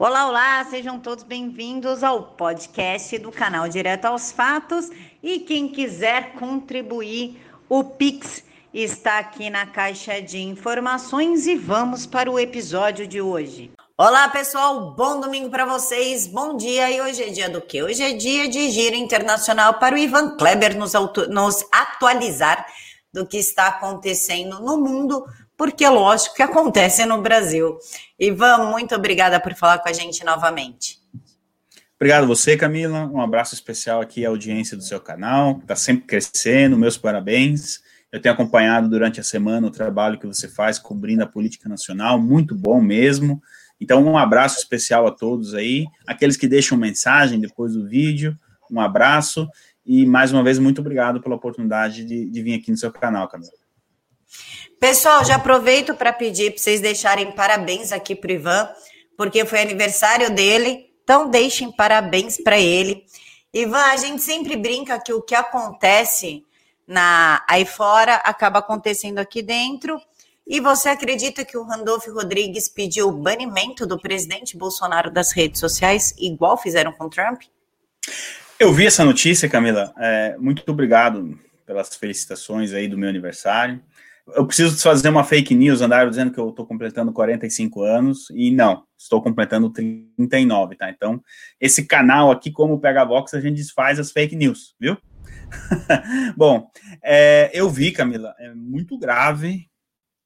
Olá, olá, sejam todos bem-vindos ao podcast do canal Direto aos Fatos. E quem quiser contribuir, o Pix está aqui na caixa de informações e vamos para o episódio de hoje. Olá, pessoal, bom domingo para vocês, bom dia. E hoje é dia do quê? Hoje é dia de giro internacional para o Ivan Kleber nos, nos atualizar do que está acontecendo no mundo porque é lógico que acontece no Brasil. Ivan, muito obrigada por falar com a gente novamente. Obrigado você, Camila. Um abraço especial aqui à audiência do seu canal, está sempre crescendo. Meus parabéns. Eu tenho acompanhado durante a semana o trabalho que você faz cobrindo a política nacional, muito bom mesmo. Então, um abraço especial a todos aí, aqueles que deixam mensagem depois do vídeo, um abraço e mais uma vez muito obrigado pela oportunidade de, de vir aqui no seu canal, Camila. Pessoal, já aproveito para pedir para vocês deixarem parabéns aqui para Ivan, porque foi aniversário dele, então deixem parabéns para ele. Ivan, a gente sempre brinca que o que acontece na aí fora acaba acontecendo aqui dentro. E você acredita que o Randolfo Rodrigues pediu o banimento do presidente Bolsonaro das redes sociais, igual fizeram com Trump? Eu vi essa notícia, Camila. É, muito obrigado pelas felicitações aí do meu aniversário eu preciso fazer uma fake news, andaram dizendo que eu estou completando 45 anos, e não, estou completando 39, tá? Então, esse canal aqui, como o Pega Vox, a gente desfaz as fake news, viu? Bom, é, eu vi, Camila, é muito grave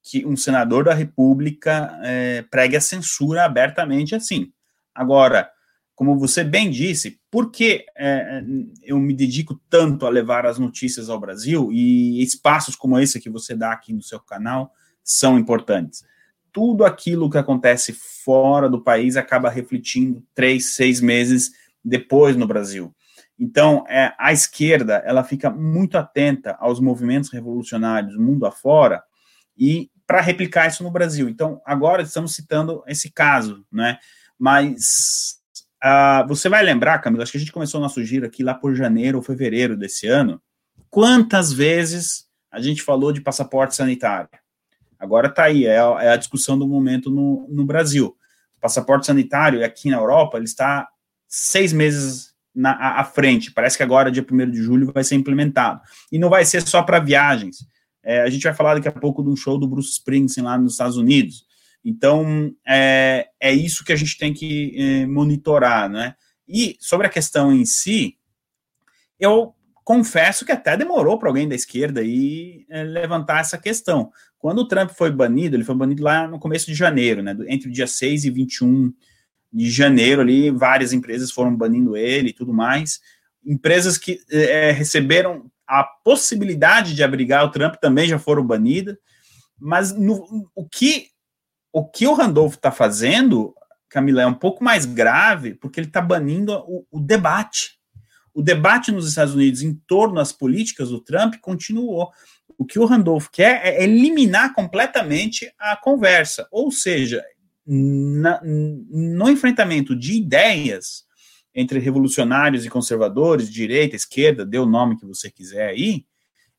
que um senador da República é, pregue a censura abertamente assim. Agora, como você bem disse, por que é, é, eu me dedico tanto a levar as notícias ao Brasil e espaços como esse que você dá aqui no seu canal são importantes? Tudo aquilo que acontece fora do país acaba refletindo três, seis meses depois no Brasil. Então, é, a esquerda ela fica muito atenta aos movimentos revolucionários mundo afora e para replicar isso no Brasil. Então, agora estamos citando esse caso, né? Mas Uh, você vai lembrar, Camila, acho que a gente começou nosso giro aqui lá por janeiro ou fevereiro desse ano. Quantas vezes a gente falou de passaporte sanitário? Agora está aí, é a, é a, discussão do momento no, no Brasil. O passaporte sanitário aqui na Europa ele está seis meses na, à, à frente. Parece que agora, dia 1 de julho, vai ser implementado. E não vai ser só para viagens. É, a gente vai falar daqui a pouco de um show do Bruce Springsteen lá nos Estados Unidos. Então, é, é isso que a gente tem que é, monitorar, né? E sobre a questão em si, eu confesso que até demorou para alguém da esquerda aí é, levantar essa questão. Quando o Trump foi banido, ele foi banido lá no começo de janeiro, né? Entre o dia 6 e 21 de janeiro ali, várias empresas foram banindo ele e tudo mais. Empresas que é, receberam a possibilidade de abrigar o Trump também já foram banidas. Mas no, o que o que o Randolph está fazendo, Camila, é um pouco mais grave, porque ele está banindo o, o, debate. O debate nos Estados Unidos em torno das políticas do Trump continuou. O que o Randolph quer é eliminar completamente a conversa. Ou seja, na, no enfrentamento de ideias entre revolucionários e conservadores, direita, esquerda, dê o nome que você quiser aí,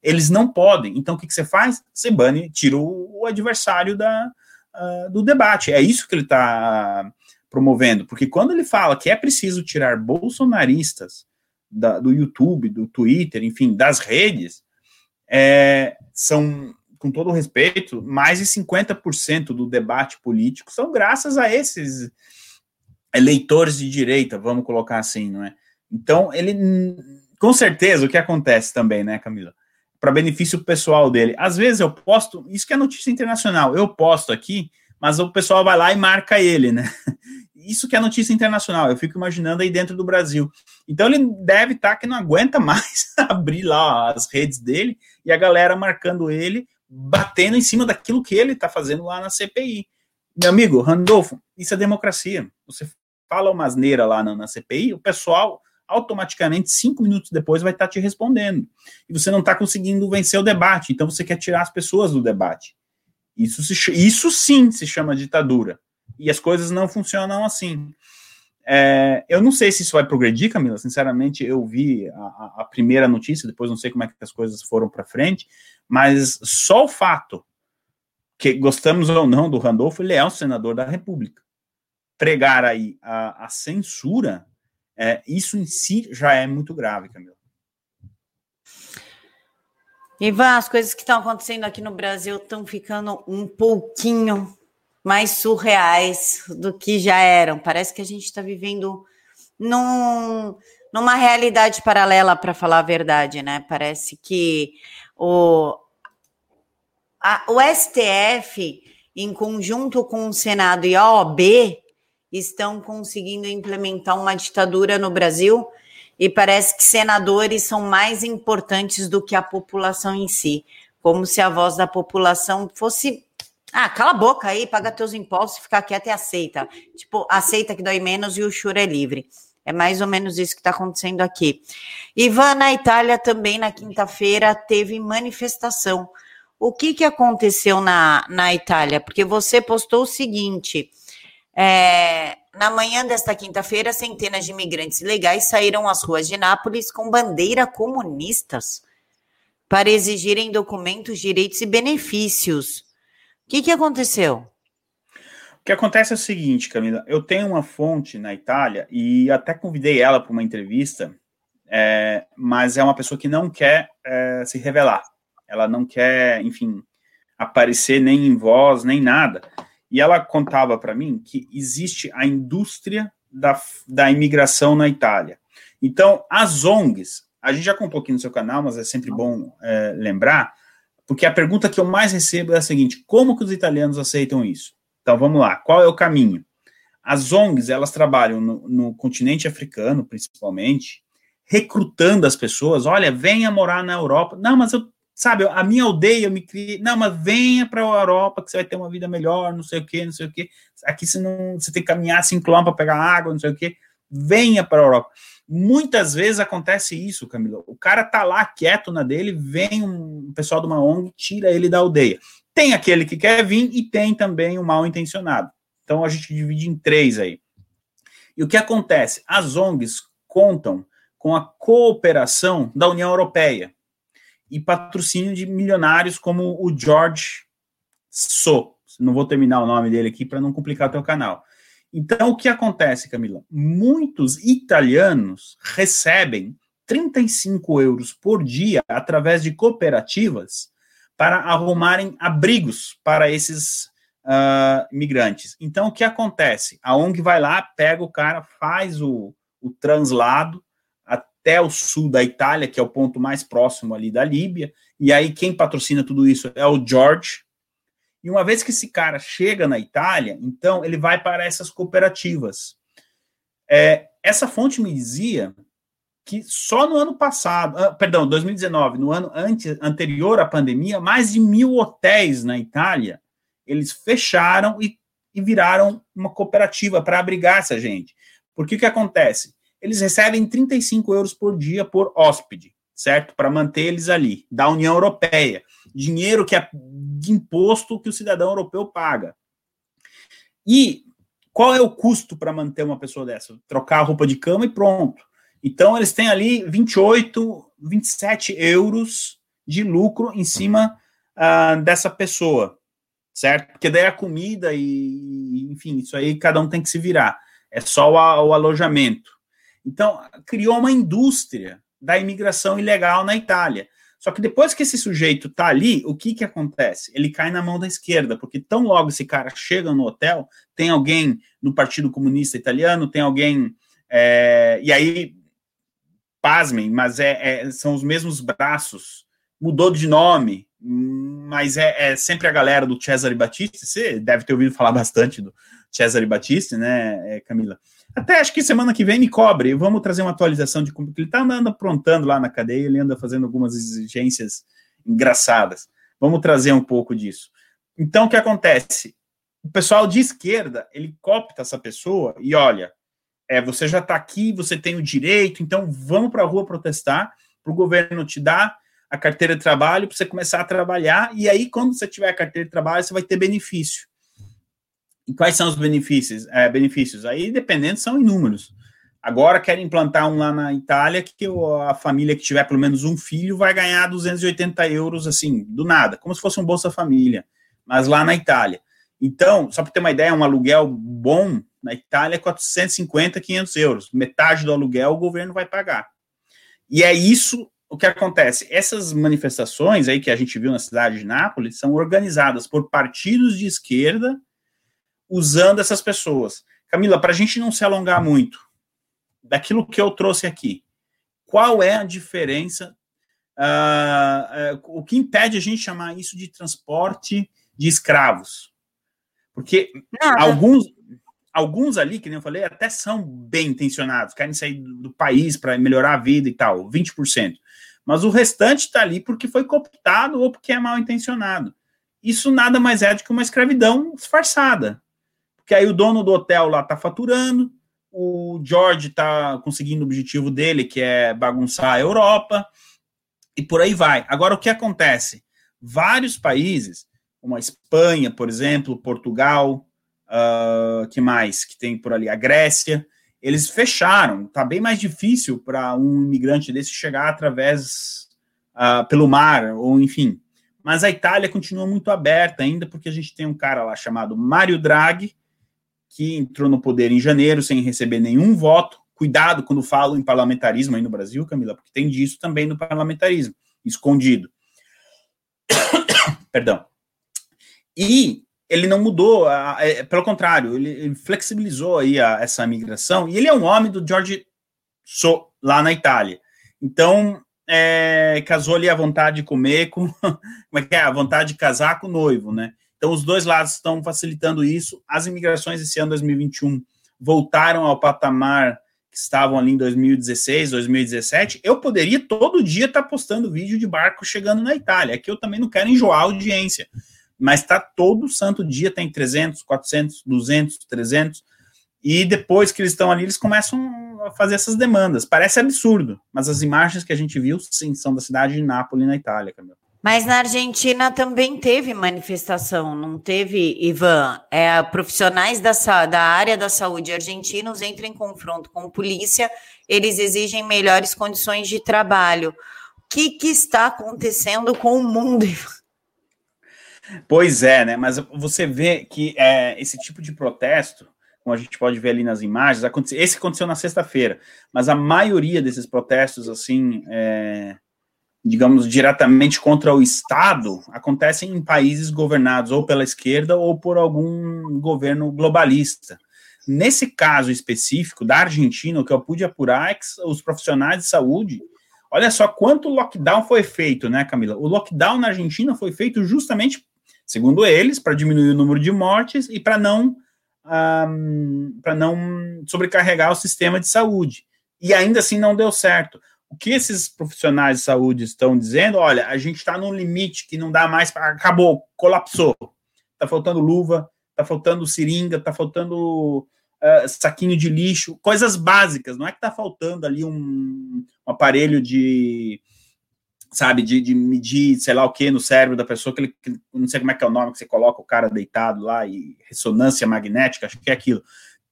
eles não podem. Então, o que, que você faz? Você bane, tira o, o adversário da, uh, do debate. É isso que ele está promovendo, porque quando ele fala que é preciso tirar bolsonaristas da, do YouTube, do Twitter, enfim, das redes, é, são, com todo respeito, mais de 50% do debate político são graças a esses eleitores de direita, vamos colocar assim, não é? Então, ele, com certeza, o que acontece também, né, Camila? Para benefício pessoal dele. Às vezes eu posto, isso que é notícia internacional, eu posto aqui, mas o pessoal vai lá e marca ele, né? Isso que é notícia internacional, eu fico imaginando aí dentro do Brasil. Então ele deve estar tá que não aguenta mais abrir lá as redes dele e a galera marcando ele, batendo em cima daquilo que ele está fazendo lá na CPI. Meu amigo, Randolfo, isso é democracia. Você fala uma asneira lá na, na CPI, o pessoal automaticamente, cinco minutos depois, vai estar te respondendo. E você não está conseguindo vencer o debate, então você quer tirar as pessoas do debate. Isso, se, isso sim se chama ditadura. E as coisas não funcionam assim. É, eu não sei se isso vai progredir, Camila. Sinceramente, eu vi a, a primeira notícia, depois não sei como é que as coisas foram para frente, mas só o fato que gostamos ou não do Randolfo, ele é um senador da República. pregar aí a, a censura, é, isso em si já é muito grave, Camila. Ivan, as coisas que estão acontecendo aqui no Brasil estão ficando um pouquinho mais surreais do que já eram. Parece que a gente está vivendo num, numa realidade paralela, para falar a verdade, né? Parece que o, a, o STF, em conjunto com o Senado e a OAB, estão conseguindo implementar uma ditadura no Brasil e parece que senadores são mais importantes do que a população em si, como se a voz da população fosse ah, cala a boca aí, paga teus impostos, fica quieto e aceita. Tipo, aceita que dói menos e o choro é livre. É mais ou menos isso que está acontecendo aqui. Ivan, na Itália, também na quinta-feira, teve manifestação. O que, que aconteceu na, na Itália? Porque você postou o seguinte: é, na manhã desta quinta-feira, centenas de imigrantes ilegais saíram às ruas de Nápoles com bandeira comunistas para exigirem documentos, direitos e benefícios. O que, que aconteceu? O que acontece é o seguinte, Camila. Eu tenho uma fonte na Itália e até convidei ela para uma entrevista, é, mas é uma pessoa que não quer é, se revelar. Ela não quer, enfim, aparecer nem em voz, nem nada. E ela contava para mim que existe a indústria da, da imigração na Itália. Então, as ONGs, a gente já contou aqui no seu canal, mas é sempre bom é, lembrar, porque a pergunta que eu mais recebo é a seguinte: como que os italianos aceitam isso? Então vamos lá, qual é o caminho? As ONGs, elas trabalham no, no continente africano, principalmente, recrutando as pessoas. Olha, venha morar na Europa. Não, mas eu sabe, a minha aldeia eu me criei, não, mas venha para a Europa que você vai ter uma vida melhor, não sei o que, não sei o que. Aqui você não, você tem que caminhar cinco quilômetros para pegar água, não sei o que. Venha para a Europa. Muitas vezes acontece isso, Camila. O cara tá lá quieto na dele, vem um pessoal de uma ONG, tira ele da aldeia. Tem aquele que quer vir e tem também o mal intencionado. Então a gente divide em três aí. E o que acontece? As ONGs contam com a cooperação da União Europeia e patrocínio de milionários como o George So. Não vou terminar o nome dele aqui para não complicar o teu canal. Então, o que acontece, Camila? Muitos italianos recebem 35 euros por dia através de cooperativas para arrumarem abrigos para esses uh, imigrantes. Então, o que acontece? A ONG vai lá, pega o cara, faz o, o translado, até o sul da Itália, que é o ponto mais próximo ali da Líbia, e aí quem patrocina tudo isso é o George. E uma vez que esse cara chega na Itália, então ele vai para essas cooperativas. É, essa fonte me dizia que só no ano passado, ah, perdão, 2019, no ano ante, anterior à pandemia, mais de mil hotéis na Itália eles fecharam e, e viraram uma cooperativa para abrigar essa gente. Porque o que acontece? Eles recebem 35 euros por dia por hóspede, certo? Para manter eles ali, da União Europeia. Dinheiro que é de imposto que o cidadão europeu paga. E qual é o custo para manter uma pessoa dessa? Trocar a roupa de cama e pronto. Então, eles têm ali 28, 27 euros de lucro em cima uh, dessa pessoa, certo? Porque daí a comida e, enfim, isso aí cada um tem que se virar. É só o, o alojamento. Então, criou uma indústria da imigração ilegal na Itália. Só que depois que esse sujeito está ali, o que, que acontece? Ele cai na mão da esquerda, porque tão logo esse cara chega no hotel, tem alguém no Partido Comunista Italiano, tem alguém. É, e aí, pasmem, mas é, é, são os mesmos braços, mudou de nome, mas é, é, sempre a galera do Cesare Battisti. Você deve ter ouvido falar bastante do Cesare Battisti, né, Camila? Até acho que semana que vem me cobre. Vamos trazer uma atualização de como ele está andando aprontando lá na cadeia, ele anda fazendo algumas exigências engraçadas. Vamos trazer um pouco disso. Então, o que acontece? O pessoal de esquerda, ele copta essa pessoa e olha, é, você já está aqui, você tem o direito, então vamos para a rua protestar, para o governo te dar a carteira de trabalho, para você começar a trabalhar, e aí, quando você tiver a carteira de trabalho, você vai ter benefício. E quais são os benefícios? É, benefícios? Aí, dependendo, são inúmeros. Agora querem implantar um lá na Itália que a família que tiver pelo menos um filho vai ganhar 280 euros, assim, do nada, como se fosse um Bolsa Família, mas lá na Itália. Então, só para ter uma ideia, um aluguel bom Na Itália, 450, 500 euros. Metade do aluguel o governo vai pagar. E é isso o que acontece. Essas manifestações aí que a gente viu na cidade de Nápoles são organizadas por partidos de esquerda usando essas pessoas. Camila, para a gente não se alongar muito, daquilo que eu trouxe aqui, qual é a diferença? Uh, uh, o que impede a gente chamar isso de transporte de escravos? Porque alguns, alguns ali, que nem eu falei, até são bem intencionados, querem sair do, do país para melhorar a vida e tal, 20%. Mas o restante está ali porque foi cooptado ou porque é mal intencionado. Isso nada mais é do que uma escravidão disfarçada. Porque aí o dono do hotel lá está faturando, o George está conseguindo o objetivo dele, que é bagunçar a Europa, e por aí vai. Agora, o que acontece? Vários países, como a Espanha, por exemplo, Portugal, uh, que mais que tem por ali? A Grécia, eles fecharam. Tá bem mais difícil para um imigrante desse chegar através uh, pelo mar, ou enfim. Mas a Itália continua muito aberta ainda, porque a gente tem um cara lá chamado Mário Draghi, que entrou no poder em janeiro sem receber nenhum voto. Cuidado quando falo em parlamentarismo aí no Brasil, Camila, porque tem disso também no parlamentarismo, escondido. Perdão. E ele não mudou, é, pelo contrário, ele, flexibilizou aí essa migração, e ele é um homem do George So, lá na Itália. Então, é, casou ali a vontade de comer com, como é que é, a vontade de casar com o noivo, né? Então, os dois lados estão facilitando isso. As imigrações esse ano 2021 voltaram ao patamar que estavam ali em 2016, 2017. Eu poderia todo dia estar postando vídeo de barco chegando na Itália. Aqui eu também não quero enjoar a audiência mas está todo santo dia, tem 300, 400, 200, 300, e depois que eles estão ali, eles começam a fazer essas demandas. Parece absurdo, mas as imagens que a gente viu, sim, são da cidade de Nápoles, na Itália, Camila. Mas na Argentina também teve manifestação, não teve, Ivan? É, profissionais da, da área da saúde argentinos entram em confronto com a polícia, eles exigem melhores condições de trabalho. O que, que está acontecendo com o mundo, Ivan? Pois é, né? Mas você vê que é, esse tipo de protesto, como a gente pode ver ali nas imagens, aconteceu, esse aconteceu na sexta-feira, mas a maioria desses protestos, assim, é, digamos, diretamente contra o Estado, acontecem em países governados ou pela esquerda ou por algum governo globalista. Nesse caso específico da Argentina, o que eu pude apurar é que os profissionais de saúde Olha só quanto lockdown foi feito, né, Camila? O lockdown na Argentina foi feito justamente segundo eles, para diminuir o número de mortes e para não um, para não sobrecarregar o sistema de saúde. E ainda assim não deu certo. O que esses profissionais de saúde estão dizendo? Olha, a gente está num limite que não dá mais, acabou, colapsou. Está faltando luva, está faltando seringa, está faltando uh, saquinho de lixo, coisas básicas. Não é que está faltando ali um, um aparelho de sabe, de, de, medir, sei lá o que, no cérebro da pessoa, que, ele, que não sei como é que é o nome que você coloca o cara deitado lá, e ressonância magnética, acho que é aquilo.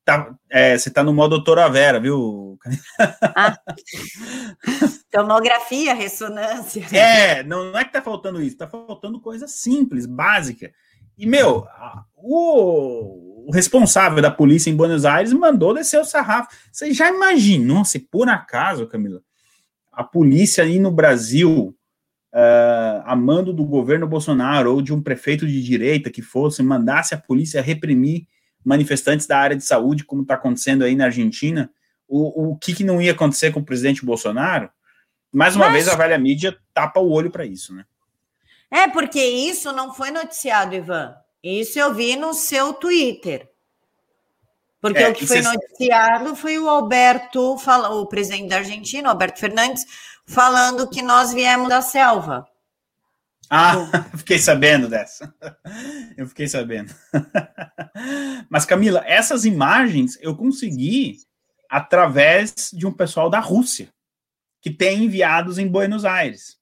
Tá, é, você tá no modo doutora Vera, viu? Ah, tomografia, ressonância. É, não, não é que tá faltando isso, tá faltando coisa simples, básica. E, meu, o, o responsável da polícia em Buenos Aires mandou descer o sarrafo. Você já imaginou se por acaso, Camila, a polícia aí no Brasil, uh, a mando do governo Bolsonaro ou de um prefeito de direita que fosse, mandasse a polícia reprimir manifestantes da área de saúde, como está acontecendo aí na Argentina, o, o que, que, não ia acontecer com o presidente Bolsonaro? Mais uma Mas... vez, a velha mídia tapa o olho para isso, né? É, porque isso não foi noticiado, Ivan. Isso eu vi no seu Twitter. Porque é, o que foi noticiado foi o Alberto, o presidente da Argentina, Alberto Fernandes, falando que nós viemos da selva. Ah, fiquei sabendo dessa. Eu fiquei sabendo. Mas, Camila, essas imagens eu consegui através de um pessoal da Rússia, que tem enviados em Buenos Aires.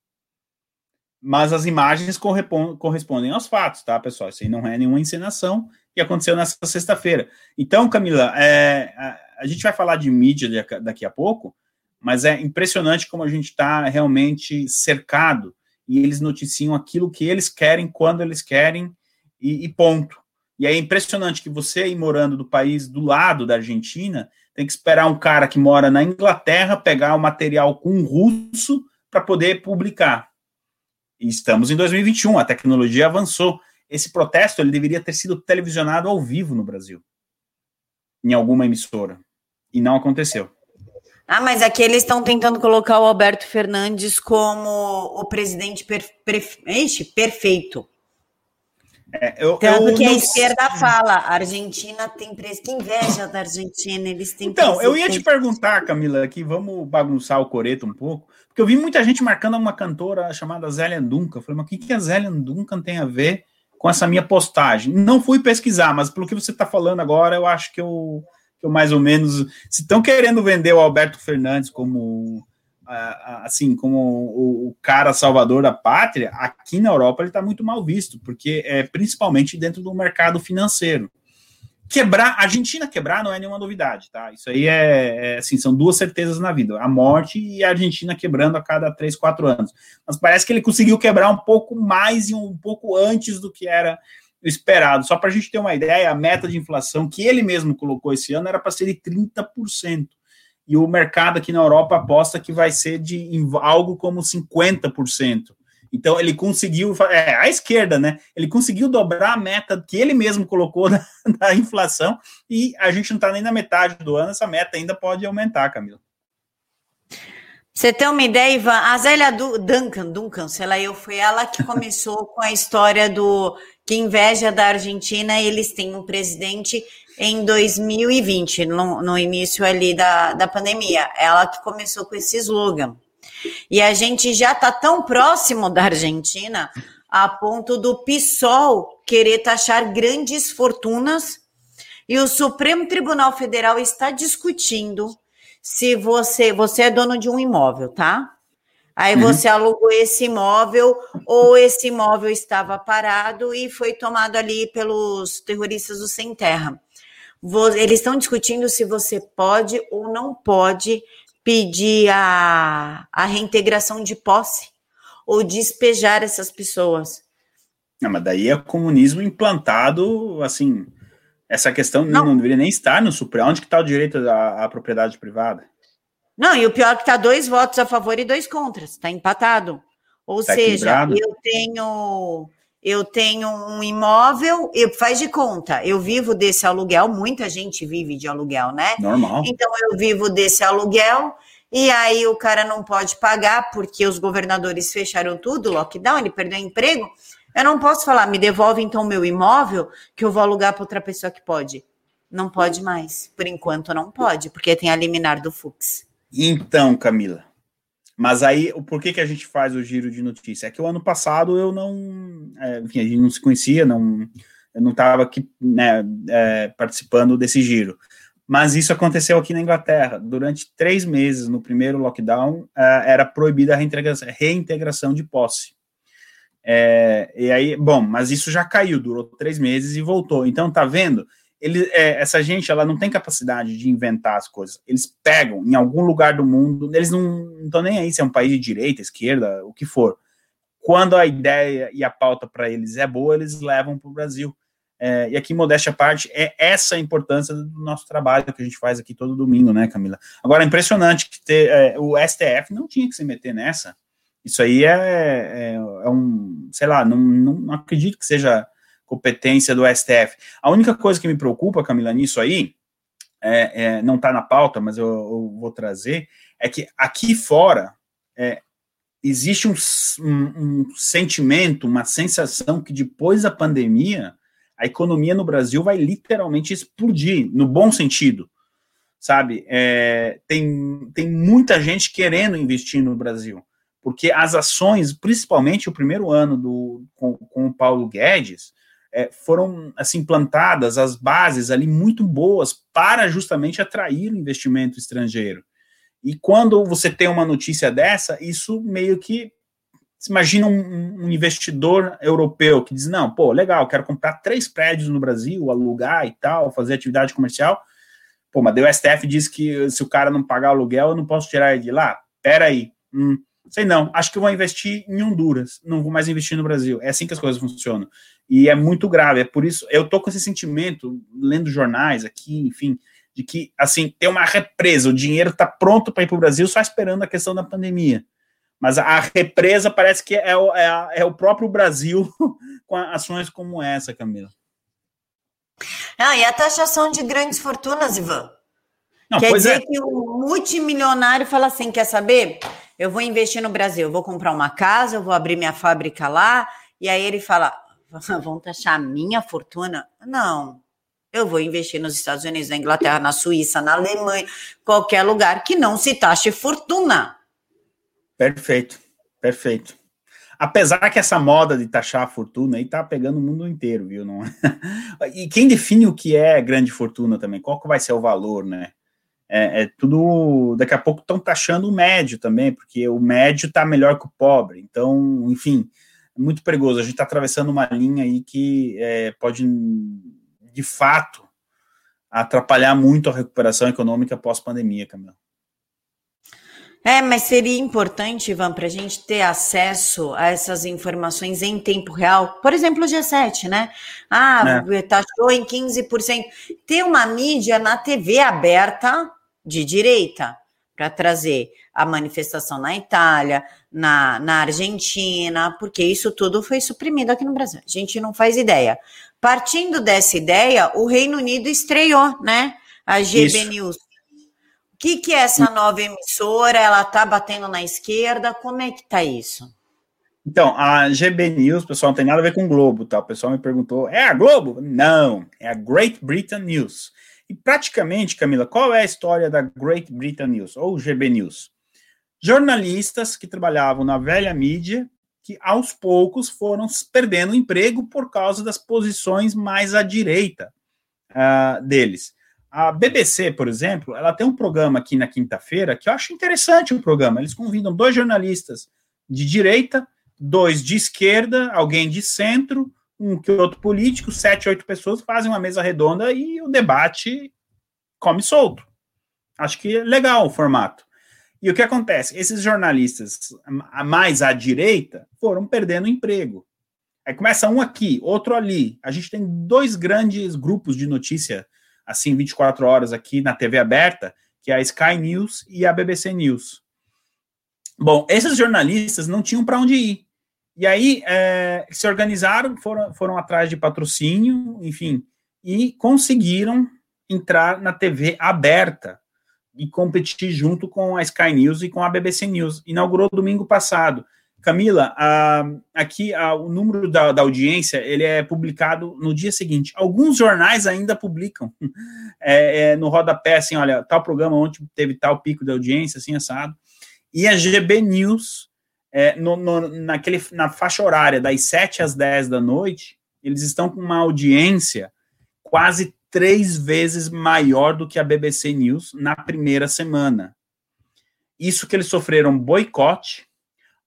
Mas as imagens correspondem aos fatos, tá, pessoal? Isso aí não é nenhuma encenação que aconteceu nessa sexta-feira. Então, Camila, é, a, a, gente vai falar de mídia daqui a pouco, mas é impressionante como a gente está realmente cercado e eles noticiam aquilo que eles querem, quando eles querem e, e, ponto. E é impressionante que você aí morando do país do lado da Argentina, tem que esperar um cara que mora na Inglaterra pegar o material com um russo para poder publicar. E estamos em 2021, a tecnologia avançou. Esse protesto ele deveria ter sido televisionado ao vivo no Brasil, em alguma emissora, e não aconteceu. Ah, mas aqui eles estão tentando colocar o Alberto Fernandes como o presidente per, perfeito. É, eu, Tanto eu que a esquerda sei. fala, a Argentina tem preço. Que inveja da Argentina, eles têm Então, eu ia te perguntar, Camila, aqui, vamos bagunçar o coreto um pouco, porque eu vi muita gente marcando uma cantora chamada Zélia Duncan. Eu falei, mas o que, que a Zélia Duncan tem a ver com essa minha postagem? Não fui pesquisar, mas pelo que você está falando agora, eu acho que eu, que eu mais ou menos. Se estão querendo vender o Alberto Fernandes como assim, como o, cara salvador da pátria, aqui na Europa ele está muito mal visto, porque é principalmente dentro do mercado financeiro. Quebrar, a Argentina quebrar não é nenhuma novidade, tá? Isso aí é, é assim, são duas certezas na vida: a morte e a Argentina quebrando a cada três, quatro anos. Mas parece que ele conseguiu quebrar um pouco mais e um pouco antes do que era esperado. Só para a gente ter uma ideia, a meta de inflação que ele mesmo colocou esse ano era para ser de 30% e o mercado aqui na Europa aposta que vai ser de algo como 50%. Então ele conseguiu, é, a esquerda, né? Ele conseguiu dobrar a meta que ele mesmo colocou da, inflação e a gente não está nem na metade do ano, essa meta ainda pode aumentar, Camila. Você tem uma ideia, Ivan? A Zélia Duncan, Duncan, sei lá, eu, foi ela que começou com a história do que inveja da Argentina, eles têm um presidente em 2020, no, no início ali da, da pandemia. Ela que começou com esse slogan. E a gente já está tão próximo da Argentina a ponto do PSOL querer taxar grandes fortunas e o Supremo Tribunal Federal está discutindo se você você é dono de um imóvel, tá? Aí uhum. você alugou esse imóvel ou esse imóvel estava parado e foi tomado ali pelos terroristas do Sem Terra. Eles estão discutindo se você pode ou não pode pedir a, a reintegração de posse ou despejar essas pessoas. Não, mas daí é comunismo implantado, assim, essa questão não, não deveria nem estar no Supremo. Onde que está o direito à, à, propriedade privada? Não, e o pior é que está dois votos a favor e dois contra, está empatado. Ou tá seja, eu tenho eu tenho um imóvel, eu, faz de conta, eu vivo desse aluguel, muita gente vive de aluguel, né? Normal. Então eu vivo desse aluguel, e aí o cara não pode pagar porque os governadores fecharam tudo, lockdown, ele perdeu o emprego. Eu não posso falar, me devolve então meu imóvel, que eu vou alugar para outra pessoa que pode. Não pode mais. Por enquanto não pode, porque tem a liminar do Fux. Então, Camila, mas aí, por que, que a gente faz o giro de notícia? É que o ano passado eu não. É, enfim, a gente não se conhecia, não, eu não estava aqui né, é, participando desse giro. Mas isso aconteceu aqui na Inglaterra. Durante três meses, no primeiro lockdown, é, era proibida a reintegração, reintegração de posse. É, e aí, bom, mas isso já caiu, durou três meses e voltou. Então, tá vendo? Ele, é, essa gente ela não tem capacidade de inventar as coisas. Eles pegam em algum lugar do mundo, eles não estão nem aí se é um país de direita, esquerda, o que for. Quando a ideia e a pauta para eles é boa, eles levam para o Brasil. É, e aqui, modéstia à parte, é essa a importância do nosso trabalho que a gente faz aqui todo domingo, né, Camila? Agora, é impressionante que ter, é, o STF não tinha que se meter nessa. Isso aí é, é, é um, sei lá, não, não, não acredito que seja competência do STF. A única coisa que me preocupa, Camila, nisso aí, é, é, não está na pauta, mas eu, eu, vou trazer, é que aqui fora é, existe um, um, um, sentimento, uma sensação que depois da pandemia, a economia no Brasil vai literalmente explodir, no bom sentido, sabe? É, tem, tem muita gente querendo investir no Brasil, porque as ações, principalmente o primeiro ano do, com, com o Paulo Guedes, é, foram assim plantadas as bases ali muito boas para justamente atrair o investimento estrangeiro. E quando você tem uma notícia dessa, isso meio que imagina um, um, investidor europeu que diz: não, pô, legal, quero comprar três prédios no Brasil, alugar e tal, fazer atividade comercial. Pô, mas o STF diz que se o cara não pagar aluguel, eu não posso tirar ele de lá. Pera aí. Hum, Sei não, acho que vou investir em Honduras, não vou mais investir no Brasil. É assim que as coisas funcionam. E é muito grave, é por isso, eu tô com esse sentimento, lendo jornais aqui, enfim, de que, assim, tem uma represa, o dinheiro está pronto para ir para o Brasil só esperando a questão da pandemia. Mas a represa parece que é o, é, é o próprio Brasil com ações como essa, Camila. Ah, e a taxação de grandes fortunas, Ivan? Não, Quer dizer é. que o multimilionário fala assim: quer saber? Eu vou investir no Brasil, eu vou comprar uma casa, eu vou abrir minha fábrica lá, e aí ele fala: vão taxar a minha fortuna? Não. Eu vou investir nos Estados Unidos, na Inglaterra, na Suíça, na Alemanha, qualquer lugar que não se taxe fortuna. Perfeito, perfeito. Apesar que essa moda de taxar a fortuna aí tá pegando o mundo inteiro, viu? Não é? E quem define o que é grande fortuna também? Qual que vai ser o valor, né? É, é tudo. Daqui a pouco estão taxando o médio também, porque o médio está melhor que o pobre. Então, enfim, é muito perigoso. A gente está atravessando uma linha aí que é, pode, de fato, atrapalhar muito a recuperação econômica pós-pandemia, Camila. É, mas seria importante, Ivan, para a gente ter acesso a essas informações em tempo real. Por exemplo, o G7, né? Ah, é. taxou em 15%. Ter uma mídia na TV aberta de direita para trazer a manifestação na Itália, na, na Argentina, porque isso tudo foi suprimido aqui no Brasil. A gente não faz ideia. Partindo dessa ideia, o Reino Unido estreou, né? A GB isso. News que, que é essa nova emissora? Ela está batendo na esquerda? Como é que está isso? Então, a GB News, pessoal, não tem nada a ver com o Globo, tá? O pessoal me perguntou, é a Globo? Não, é a Great Britain News. E praticamente, Camila, qual é a história da Great Britain News, ou GB News? Jornalistas que trabalhavam na velha mídia, que aos poucos foram perdendo emprego por causa das posições mais à direita uh, deles. A BBC, por exemplo, ela tem um programa aqui na quinta-feira que eu acho interessante o programa. Eles convidam dois jornalistas de direita, dois de esquerda, alguém de centro, um que outro político, sete, oito pessoas fazem uma mesa redonda e o debate come solto. Acho que é legal o formato. E o que acontece? Esses jornalistas mais à direita foram perdendo emprego. Aí começa um aqui, outro ali. A gente tem dois grandes grupos de notícia assim 24 horas aqui na TV aberta, que é a Sky News e a BBC News. Bom, esses jornalistas não tinham para onde ir. E aí é, se organizaram, foram, foram atrás de patrocínio, enfim, e conseguiram entrar na TV aberta e competir junto com a Sky News e com a BBC News. Inaugurou domingo passado. Camila, aqui o número da, da, audiência ele é publicado no dia seguinte. Alguns jornais ainda publicam é, é, no rodapé, assim, olha, tal programa ontem teve tal pico de audiência, assim, assado. E a GB News, é, no, no, naquele, na faixa horária das 7 às 10 da noite, eles estão com uma audiência quase três vezes maior do que a BBC News na primeira semana. Isso que eles sofreram boicote,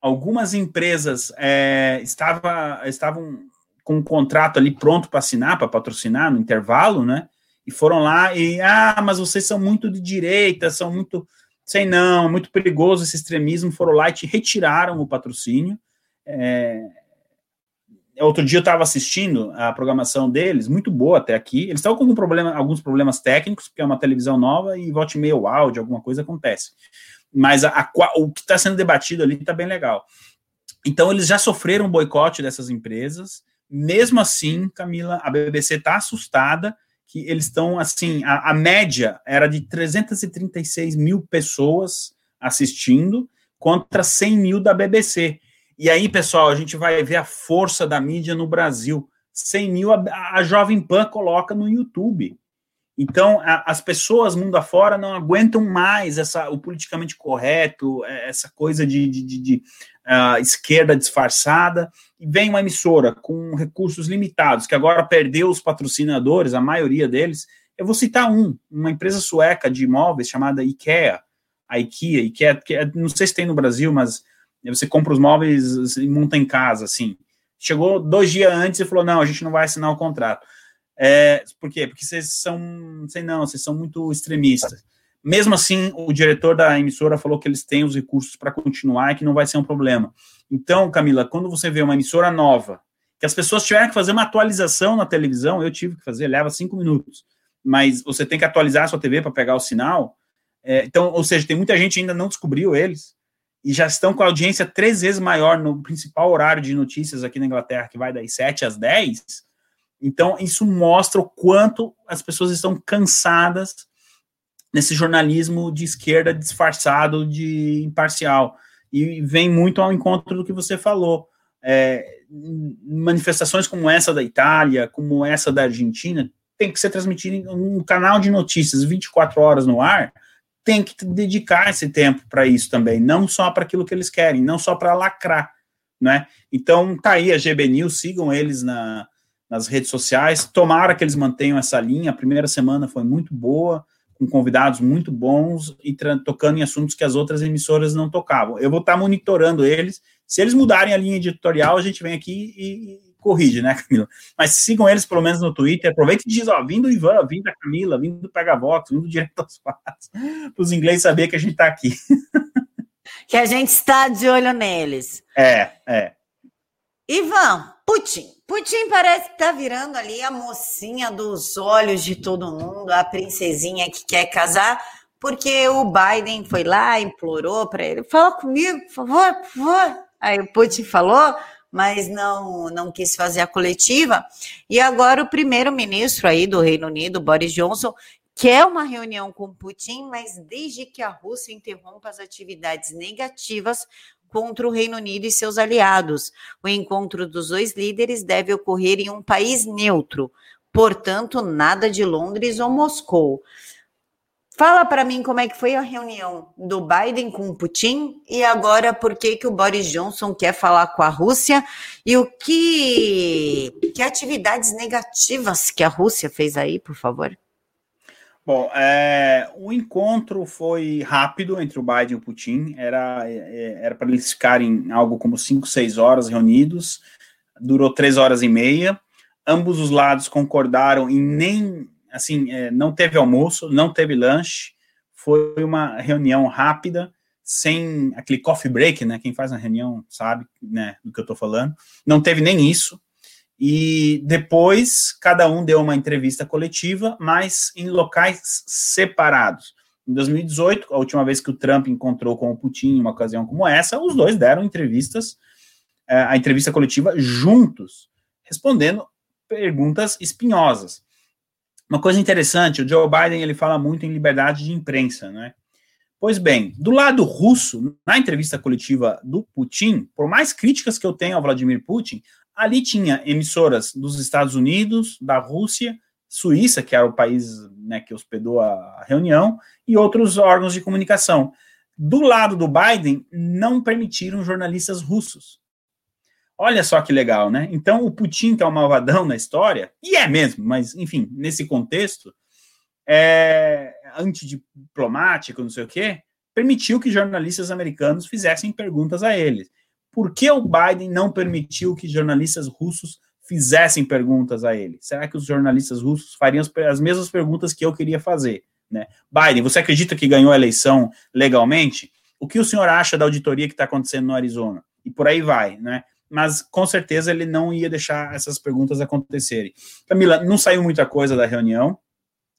algumas empresas é, estava, estavam com um contrato ali pronto para assinar, para patrocinar no intervalo, né? E foram lá e, ah, mas vocês são muito de direita, são muito, sei não, muito perigoso esse extremismo, foram lá e retiraram o patrocínio. É, outro dia eu estava assistindo a programação deles, muito boa até aqui. Eles estavam com algum problema, alguns problemas técnicos, porque é uma televisão nova e volte meio áudio, alguma coisa acontece mas a, a, o que está sendo debatido ali está bem legal. Então, eles já sofreram boicote dessas empresas. Mesmo assim, Camila, a BBC está assustada que eles estão, assim, a, a, média era de 336 mil pessoas assistindo contra 100 mil da BBC. E aí, pessoal, a gente vai ver a força da mídia no Brasil. 100 mil a, a Jovem Pan coloca no YouTube. Então, a, as pessoas mundo afora não aguentam mais essa, o politicamente correto, é, essa coisa de, de, de, de uh, esquerda disfarçada, e vem uma emissora com recursos limitados, que agora perdeu os patrocinadores, a maioria deles. Eu vou citar um, uma empresa sueca de imóveis chamada IKEA, a IKEA, IKEA, que é, não sei se tem no Brasil, mas você compra os móveis e monta em casa, assim. Chegou dois dias antes e falou, não, a gente não vai assinar o contrato. É, por quê? Porque vocês são, sei não, vocês são muito extremistas. Mesmo assim, o diretor da emissora falou que eles têm os recursos para continuar e que não vai ser um problema. Então, Camila, quando você vê uma emissora nova, que as pessoas tiveram que fazer uma atualização na televisão, eu tive que fazer, leva cinco minutos, mas você tem que atualizar a sua TV para pegar o sinal. É, então, ou seja, tem muita gente ainda não descobriu eles e já estão com a audiência três vezes maior no principal horário de notícias aqui na Inglaterra, que vai das 7 às 10. Então, isso mostra o quanto as pessoas estão cansadas nesse jornalismo de esquerda disfarçado de imparcial. E vem muito ao encontro do que você falou. É, manifestações como essa da Itália, como essa da Argentina, tem que ser transmitido em um canal de notícias 24 horas no ar, tem que dedicar esse tempo para isso também, não só para aquilo que eles querem, não só para lacrar, né? Então, tá aí a GB News, sigam eles na, nas redes sociais, tomara que eles mantenham essa linha, a primeira semana foi muito boa, com convidados muito bons e tocando em assuntos que as outras emissoras não tocavam. Eu vou estar tá monitorando eles, se eles mudarem a linha editorial, a gente vem aqui e, corrige, né, Camila? Mas sigam eles pelo menos no Twitter, aproveita e diz, ó, vindo do Ivan, vindo da Camila, vindo do Pega Vox, vindo do Direto aos Fatos, para os ingleses saber que a gente está aqui. que a gente está de olho neles. É, é. Ivan, Putin. Putin parece que tá virando ali a mocinha dos olhos de todo mundo, a princesinha que quer casar, porque o Biden foi lá, implorou para ele, fala comigo, por favor, por favor. Aí o Putin falou, mas não, não quis fazer a coletiva. E agora o primeiro-ministro aí do Reino Unido, Boris Johnson, quer uma reunião com Putin, mas desde que a Rússia interrompa as atividades negativas contra o Reino Unido e seus aliados. O encontro dos dois líderes deve ocorrer em um país neutro, portanto, nada de Londres ou Moscou. Fala para mim como é que foi a reunião do Biden com o Putin e agora por que que o Boris Johnson quer falar com a Rússia e o que que atividades negativas que a Rússia fez aí, por favor? Bom, é, o encontro foi rápido entre o Biden e o Putin. Era é, era para eles ficarem algo como cinco, seis horas reunidos. Durou três horas e meia. Ambos os lados concordaram em nem assim, é, não teve almoço, não teve lanche, foi uma reunião rápida, sem aquele coffee break, né? Quem faz uma reunião sabe, né, do que eu tô falando. Não teve nem isso. E depois cada um deu uma entrevista coletiva, mas em locais separados. Em 2018, a última vez que o Trump encontrou com o Putin em uma ocasião como essa, os dois deram entrevistas, é, a entrevista coletiva juntos, respondendo perguntas espinhosas. Uma coisa interessante, o Joe Biden ele fala muito em liberdade de imprensa, né? Pois bem, do lado russo, na entrevista coletiva do Putin, por mais críticas que eu tenho ao Vladimir Putin, ali tinha emissoras dos Estados Unidos, da Rússia, Suíça, que era o país né, que hospedou a reunião, e outros órgãos de comunicação. Do lado do Biden, não permitiram jornalistas russos. Olha só que legal, né? Então, o Putin, que é o malvadão na história, e é mesmo, mas, enfim, nesse contexto, é, antidiplomático, não sei o quê, permitiu que jornalistas americanos fizessem perguntas a ele. Por que o Biden não permitiu que jornalistas russos fizessem perguntas a ele? Será que os jornalistas russos fariam as mesmas perguntas que eu queria fazer? Né? Biden, você acredita que ganhou a eleição legalmente? O que o senhor acha da auditoria que está acontecendo no Arizona? E por aí vai, né? mas com certeza ele não ia deixar essas perguntas acontecerem. Camila, não saiu muita coisa da reunião.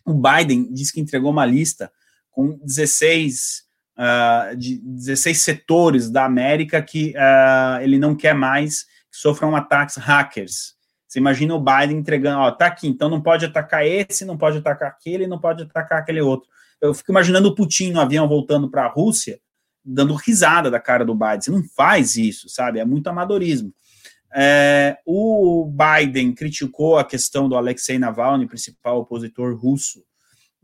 O Biden disse que entregou uma lista com 16, uh, de 16 setores da América que uh, ele não quer mais que sofram ataques hackers. Você imagina o Biden entregando, ó, tá aqui, então não pode atacar esse, não pode atacar aquele, não pode atacar aquele outro. Eu fico imaginando o Putin no avião voltando para a Rússia, dando risada da cara do Biden. Você não faz isso, sabe? É muito amadorismo. É, o Biden criticou a questão do Alexei Navalny, principal opositor russo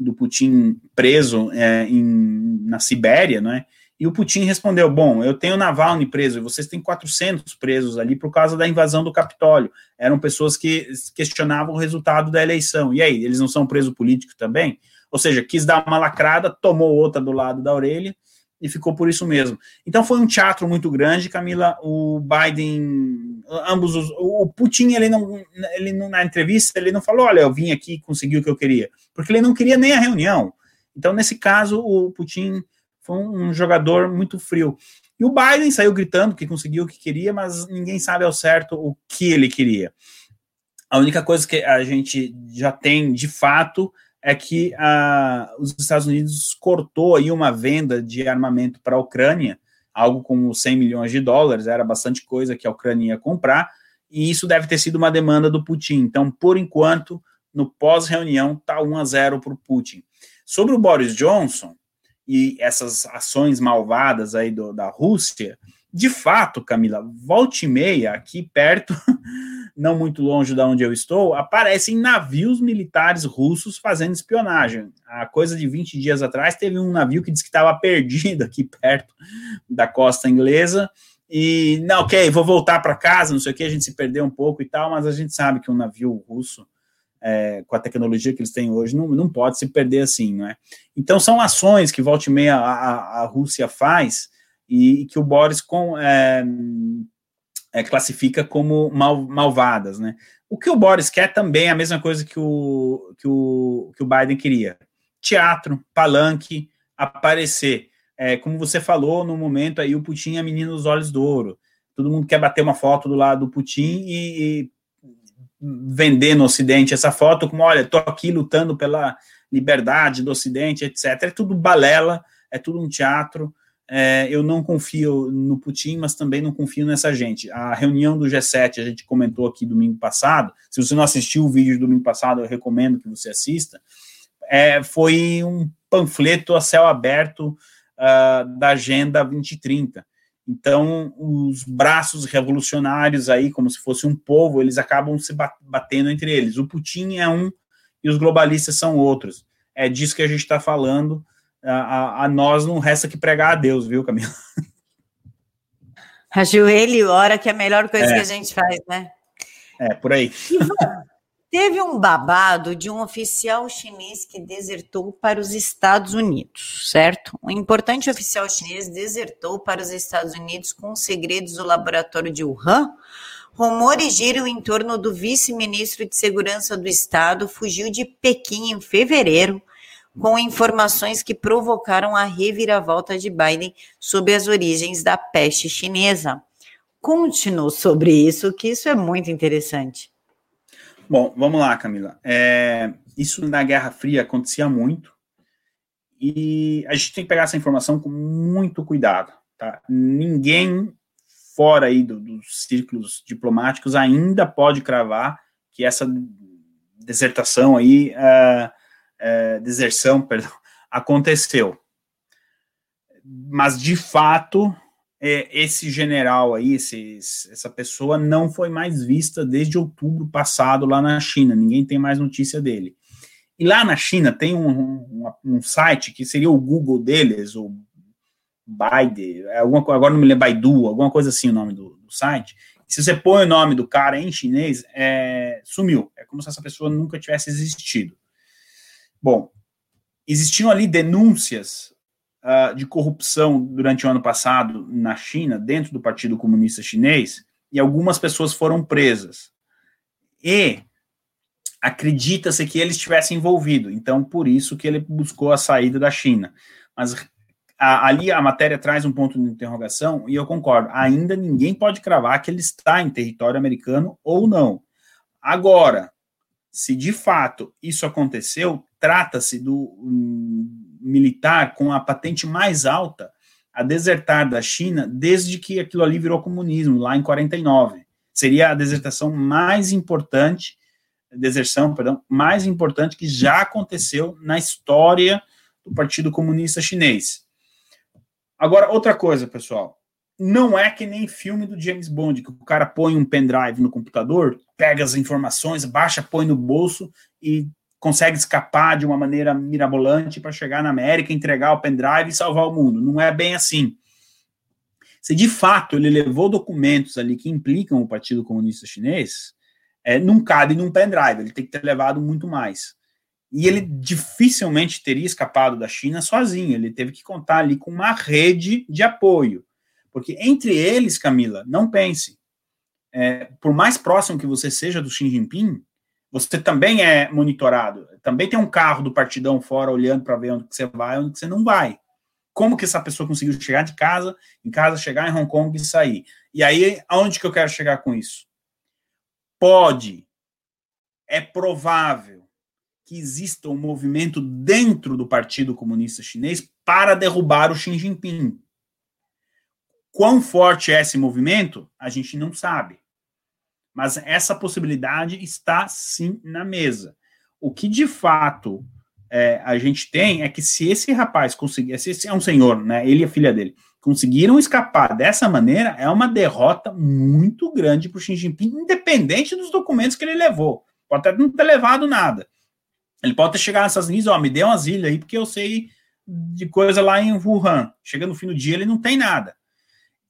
do Putin preso é, em, na Sibéria, né? E o Putin respondeu: Bom, eu tenho Navalny preso e vocês têm 400 presos ali por causa da invasão do Capitólio. Eram pessoas que questionavam o resultado da eleição. E aí, eles não são preso político também? Ou seja, quis dar uma lacrada, tomou outra do lado da orelha e ficou por isso mesmo. Então foi um teatro muito grande, Camila. O Biden, ambos os, o Putin, ele não, ele não, na entrevista ele não falou, olha, eu vim aqui, consegui o que eu queria, porque ele não queria nem a reunião. Então, nesse caso, o Putin foi um jogador muito frio. E o Biden saiu gritando que conseguiu o que queria, mas ninguém sabe ao certo o que ele queria. A única coisa que a gente já tem de fato é que uh, os Estados Unidos cortou aí uma venda de armamento para a Ucrânia, algo como 100 milhões de dólares, era bastante coisa que a Ucrânia ia comprar, e isso deve ter sido uma demanda do Putin. Então, por enquanto, no pós-reunião, está 1 a 0 para o Putin. Sobre o Boris Johnson e essas ações malvadas aí do, da Rússia, de fato, Camila, volte e meia, aqui perto, não muito longe de onde eu estou, aparecem navios militares russos fazendo espionagem. A coisa de 20 dias atrás, teve um navio que disse que estava perdido aqui perto da costa inglesa. E, não, ok, vou voltar para casa, não sei o que, a gente se perdeu um pouco e tal, mas a gente sabe que um navio russo, é, com a tecnologia que eles têm hoje, não, não pode se perder assim, não é? Então, são ações que volta e meia a, a, a Rússia faz e, que o Boris com, é, é, classifica como mal, malvadas, né? O que o Boris quer também é a mesma coisa que o, que o, que o Biden queria. Teatro, palanque, aparecer. É, como você falou no momento aí, o Putin é menino dos olhos do ouro. Todo mundo quer bater uma foto do lado do Putin e, e vender no Ocidente essa foto como, olha, tô aqui lutando pela liberdade do Ocidente, etc. É tudo balela, é tudo um teatro é, eu não confio no Putin, mas também não confio nessa gente. A reunião do G7, a gente comentou aqui domingo passado. Se você não assistiu o vídeo do domingo passado, eu recomendo que você assista. É, foi um panfleto a céu aberto uh, da Agenda 2030. Então, os braços revolucionários aí, como se fosse um povo, eles acabam se batendo entre eles. O Putin é um e os globalistas são outros. É disso que a gente está falando a, a, nós não resta que pregar a Deus, viu, Camila? Ajoelhe e ora, que é a melhor coisa é. que a gente faz, né? É, por aí. Teve um babado de um oficial chinês que desertou para os Estados Unidos, certo? Um importante oficial chinês desertou para os Estados Unidos com segredos do laboratório de Wuhan. Rumores giram em torno do vice-ministro de Segurança do Estado, fugiu de Pequim em fevereiro com informações que provocaram a reviravolta de Biden sobre as origens da peste chinesa. Conte-nos sobre isso, que isso é muito interessante. Bom, vamos lá, Camila. É, isso na Guerra Fria acontecia muito e a gente tem que pegar essa informação com muito cuidado. Tá? Ninguém fora aí do, dos círculos diplomáticos ainda pode cravar que essa desertação aí uh, é, deserção, perdão, aconteceu. Mas, de fato, é, esse general aí, esse, essa pessoa não foi mais vista desde outubro passado lá na China, ninguém tem mais notícia dele. E lá na China tem um, um, um site que seria o Google deles, o Baidu, alguma, agora não me lembro, Baidu, alguma coisa assim o nome do, do site. Se você põe o nome do cara em chinês, é, sumiu. É como se essa pessoa nunca tivesse existido. Bom, existiam ali denúncias uh, de corrupção durante o ano passado na China, dentro do Partido Comunista Chinês, e algumas pessoas foram presas. E acredita-se que ele estivesse envolvido, então por isso que ele buscou a saída da China. Mas a, ali a matéria traz um ponto de interrogação, e eu concordo, ainda ninguém pode cravar que ele está em território americano ou não. Agora, se de fato isso aconteceu, trata-se do um, militar com a patente mais alta a desertar da China desde que aquilo ali virou comunismo, lá em 49. Seria a desertação mais importante, deserção, perdão, mais importante que já aconteceu na história do Partido Comunista Chinês. Agora, outra coisa, pessoal, não é que nem filme do James Bond, que o cara põe um pendrive no computador, pega as informações, baixa, põe no bolso e consegue escapar de uma maneira mirabolante para chegar na América, entregar o pendrive e salvar o mundo. Não é bem assim. Se de fato ele levou documentos ali que implicam o Partido Comunista Chinês, é, não cabe num pendrive, ele tem que ter levado muito mais. E ele dificilmente teria escapado da China sozinho, ele teve que contar ali com uma rede de apoio. Porque entre eles, Camila, não pense, é, por mais próximo que você seja do Xi Jinping, você também é monitorado. Também tem um carro do partidão fora olhando para ver onde você vai, onde você não vai. Como que essa pessoa conseguiu chegar de casa, em casa, chegar em Hong Kong e sair? E aí, aonde que eu quero chegar com isso? Pode, é provável que exista um movimento dentro do Partido Comunista Chinês para derrubar o Xi Jinping. Quão forte é esse movimento, a gente não sabe. Mas essa possibilidade está sim na mesa. O que de fato é, a gente tem é que se esse rapaz conseguir, se esse é um senhor, né, ele e a filha dele, conseguiram escapar dessa maneira, é uma derrota muito grande para o Xi Jinping, independente dos documentos que ele levou. Pode até não ter levado nada. Ele pode ter chegado nessas Unidos, ó, me dê umas ilhas aí, porque eu sei de coisa lá em Wuhan. Chega no fim do dia, ele não tem nada.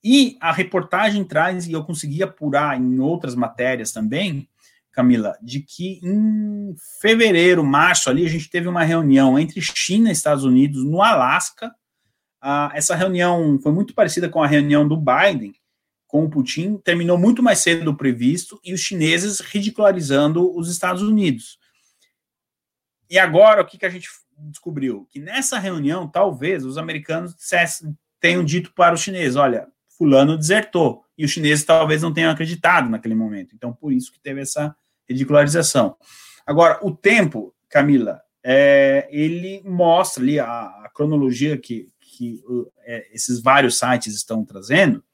E a reportagem traz, e eu consegui apurar em outras matérias também, Camila, de que em fevereiro, março ali, a gente teve uma reunião entre China e Estados Unidos no Alasca. Ah, essa reunião foi muito parecida com a reunião do Biden com o Putin, terminou muito mais cedo do previsto, e os chineses ridicularizando os Estados Unidos. E agora, o que, que a gente descobriu? Que nessa reunião, talvez, os americanos tenham dito para os chineses, olha, fulano desertou, e os chineses talvez não tenham acreditado naquele momento. Então, por isso que teve essa ridicularização. Agora, o tempo, Camila, é, ele mostra ali a, a cronologia que, que é, esses vários sites estão trazendo.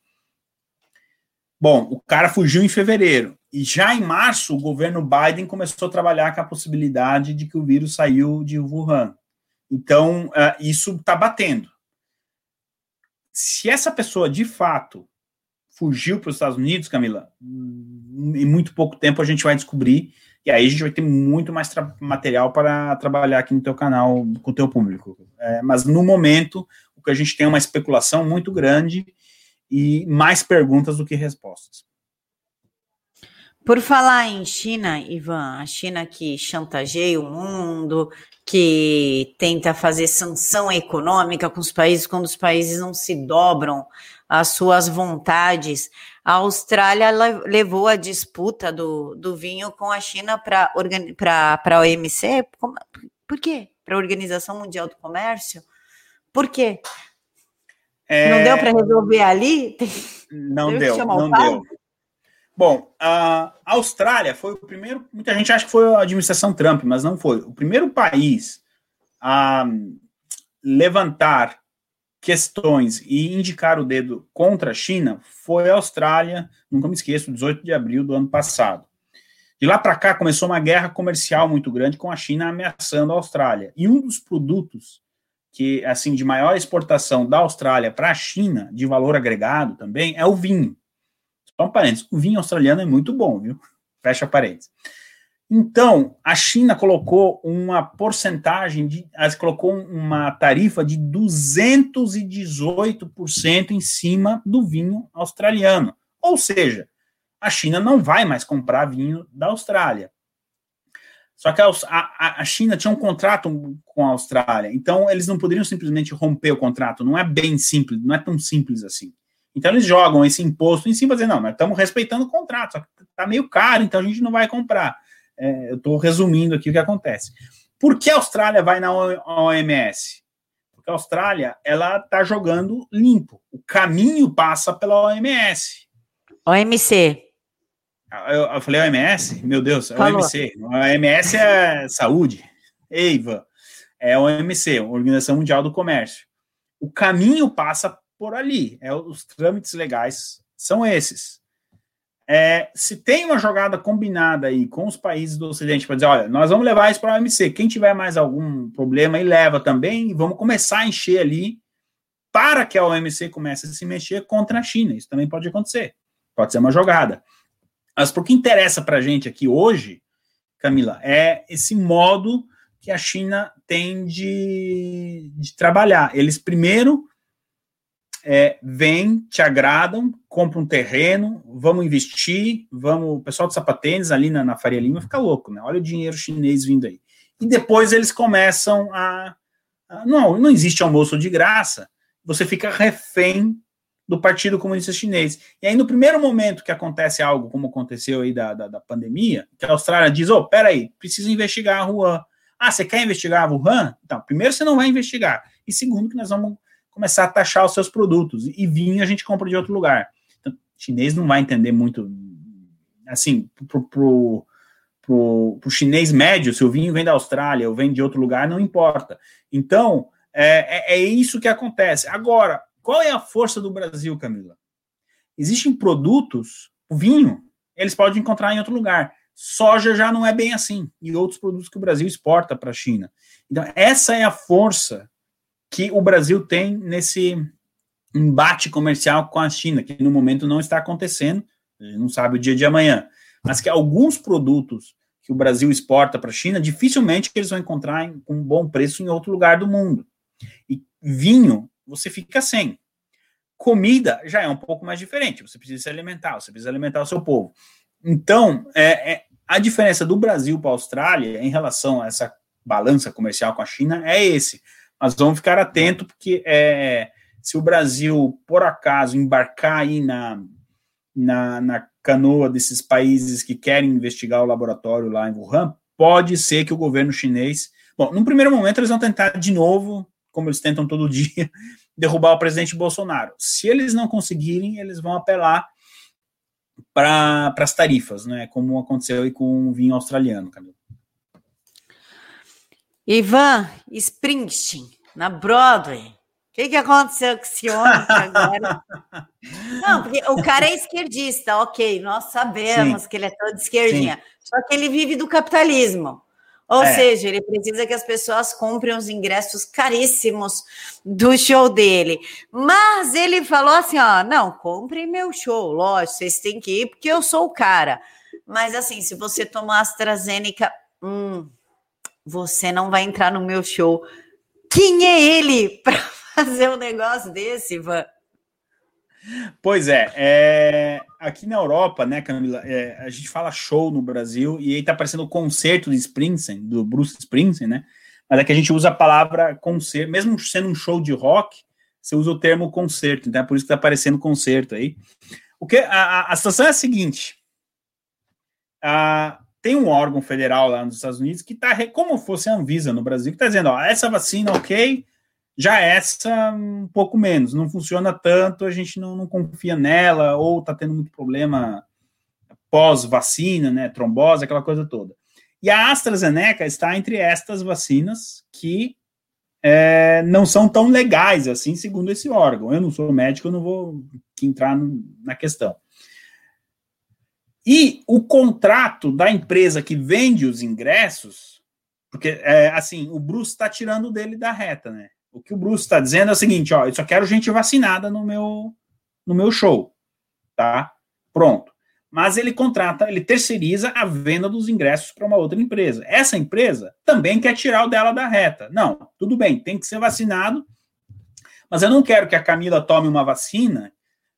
Bom, o cara fugiu em fevereiro. E já em março, o governo Biden começou a trabalhar com a possibilidade de que o vírus saiu de Wuhan. Então, uh, isso está batendo. Se essa pessoa, de fato, fugiu para os Estados Unidos, Camila, em muito pouco tempo a gente vai descobrir, e aí a gente vai ter muito mais material para trabalhar aqui no teu canal, com o teu público. É, mas, no momento, o que a gente tem é uma especulação muito grande e mais perguntas do que respostas. Por falar em China, Ivan, a China que chantageia o mundo, que tenta fazer sanção econômica com os países quando os países não se dobram às suas vontades. A Austrália levou a disputa do, do vinho com a China para a OMC. Por quê? Para a Organização Mundial do Comércio? Por quê? É... Não deu para resolver ali? Não deu, não deu. Bom, a Austrália foi o primeiro. Muita gente acha que foi a administração Trump, mas não foi. O primeiro país a levantar questões e indicar o dedo contra a China foi a Austrália, nunca me esqueço, 18 de abril do ano passado. De lá para cá começou uma guerra comercial muito grande com a China ameaçando a Austrália. E um dos produtos que assim de maior exportação da Austrália para a China, de valor agregado também, é o vinho. Só um parênteses, o vinho australiano é muito bom, viu? Fecha parênteses. Então, a China colocou uma porcentagem de, colocou uma tarifa de 218% em cima do vinho australiano. Ou seja, a China não vai mais comprar vinho da Austrália. Só que a, a, a, China tinha um contrato com a Austrália, então eles não poderiam simplesmente romper o contrato. Não é bem simples, não é tão simples assim. Então eles jogam esse imposto em cima, dizendo, não, nós estamos respeitando o contrato, só que está meio caro, então a gente não vai comprar. É, eu estou resumindo aqui o que acontece. Por que a Austrália vai na OMS? Porque a Austrália, ela está jogando limpo. O caminho passa pela OMS. OMC. Ah, eu, eu falei OMS? Meu Deus, é OMC. A OMS é saúde. EIVA. É OMC, Organização Mundial do Comércio. O caminho passa por ali. É, os trâmites legais são esses. É, se tem uma jogada combinada aí com os países do Ocidente para dizer, olha, nós vamos levar isso para a OMC, quem tiver mais algum problema aí leva também, e vamos começar a encher ali para que a OMC comece a se mexer contra a China. Isso também pode acontecer. Pode ser uma jogada. Mas o que interessa para a gente aqui hoje, Camila, é esse modo que a China tem de, de trabalhar. Eles primeiro é, te agradam, compram um terreno, vamos investir, vamos. O pessoal de sapatênis ali na, na Faria Lima fica louco, né? Olha o dinheiro chinês vindo aí. E depois eles começam a. a não, não existe almoço de graça. Você fica refém do Partido Comunista Chinês. E aí, no primeiro momento que acontece algo como aconteceu aí da, da, da pandemia, que a Austrália diz, ô, oh, peraí, precisa investigar a Wuhan. Ah, você quer investigar a Wuhan? Então, primeiro você não vai investigar. E segundo, que nós vamos começar a taxar os seus produtos. E vinho a gente compra de outro lugar. Então, o chinês não vai entender muito, assim, pro, pro, pro, pro chinês médio, se o vinho vem da Austrália ou vem de outro lugar, não importa. Então, é, é, é isso que acontece. Agora, qual é a força do Brasil, Camila? Existem produtos, o vinho, eles podem encontrar em outro lugar. Soja já não é bem assim, e outros produtos que o Brasil exporta para a China. Então, essa é a força que o Brasil tem nesse embate comercial com a China, que no momento não está acontecendo, não sabe o dia de amanhã, mas que alguns produtos que o Brasil exporta para a China, dificilmente eles vão encontrar com um bom preço em outro lugar do mundo. E vinho você fica sem. Comida já é um pouco mais diferente. Você precisa se alimentar, você precisa alimentar o seu povo. Então, é, é a diferença do Brasil para a Austrália em relação a essa balança comercial com a China é esse. Mas vamos ficar atento porque é, se o Brasil, por acaso, embarcar aí na, na, na canoa desses países que querem investigar o laboratório lá em Wuhan, pode ser que o governo chinês. Bom, num primeiro momento, eles vão tentar de novo como eles tentam todo dia, derrubar o presidente Bolsonaro. Se eles não conseguirem, eles vão apelar para as tarifas, né? Como aconteceu aí com o vinho australiano, Camilo. Ivan Springsteen, na Broadway. O que, que aconteceu com esse homem agora? Não, porque o cara é esquerdista, ok, nós sabemos Sim. que ele é todo esquerdinha. Sim. Só que ele vive do capitalismo. Ou é. seja, ele precisa que as pessoas comprem os ingressos caríssimos do show dele. Mas ele falou assim: ó, não, comprem meu show, lógico, vocês têm que ir porque eu sou o cara. Mas assim, se você tomar AstraZeneca, hum, você não vai entrar no meu show. Quem é ele para fazer um negócio desse, Ivan? Pois é, é, aqui na Europa, né, Camila, é, a gente fala show no Brasil e aí tá aparecendo o concerto de Springsteen, do Bruce Springsteen, né? Mas é que a gente usa a palavra concerto, mesmo sendo um show de rock, você usa o termo concerto, então é por isso que tá aparecendo concerto aí. O que a, a situação é a seguinte: a, tem um órgão federal lá nos Estados Unidos que tá como fosse a Anvisa no Brasil, que tá dizendo, ó, essa vacina, ok, já essa, um pouco menos, não funciona tanto, a gente não, não confia nela, ou está tendo muito problema pós-vacina, né, trombose, aquela coisa toda. E a AstraZeneca está entre estas vacinas que é, não são tão legais assim, segundo esse órgão. Eu não sou médico, eu não vou entrar no, na questão. E o contrato da empresa que vende os ingressos, porque é, assim, o Bruce está tirando dele da reta, né? O que o Bruce está dizendo é o seguinte: ó, eu só quero gente vacinada no meu, no meu show. Tá? Pronto. Mas ele contrata, ele terceiriza a venda dos ingressos para uma outra empresa. Essa empresa também quer tirar o dela da reta. Não, tudo bem, tem que ser vacinado, mas eu não quero que a Camila tome uma vacina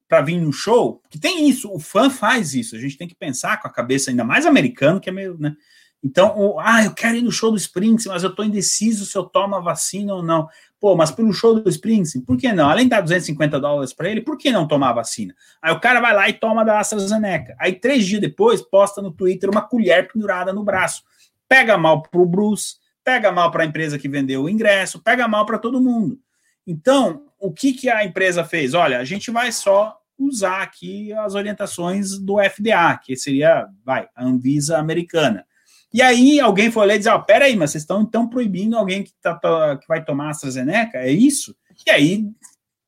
para vir no show, que tem isso, o fã faz isso. A gente tem que pensar com a cabeça ainda mais americano, que é meio, né? Então, o, ah, eu quero ir no show do Springsteen, mas eu estou indeciso se eu tomo a vacina ou não. Pô, mas pelo show do Springsteen, por que não? Além de dar 250 dólares para ele, por que não tomar a vacina? Aí o cara vai lá e toma da AstraZeneca. Aí três dias depois, posta no Twitter uma colher pendurada no braço. Pega mal para o Bruce, pega mal para a empresa que vendeu o ingresso, pega mal para todo mundo. Então, o que, que a empresa fez? Olha, a gente vai só usar aqui as orientações do FDA, que seria, vai, a Anvisa americana. E aí alguém foi lá e disse: Ó, peraí, mas vocês estão então proibindo alguém que, tá, que vai tomar AstraZeneca? É isso? E aí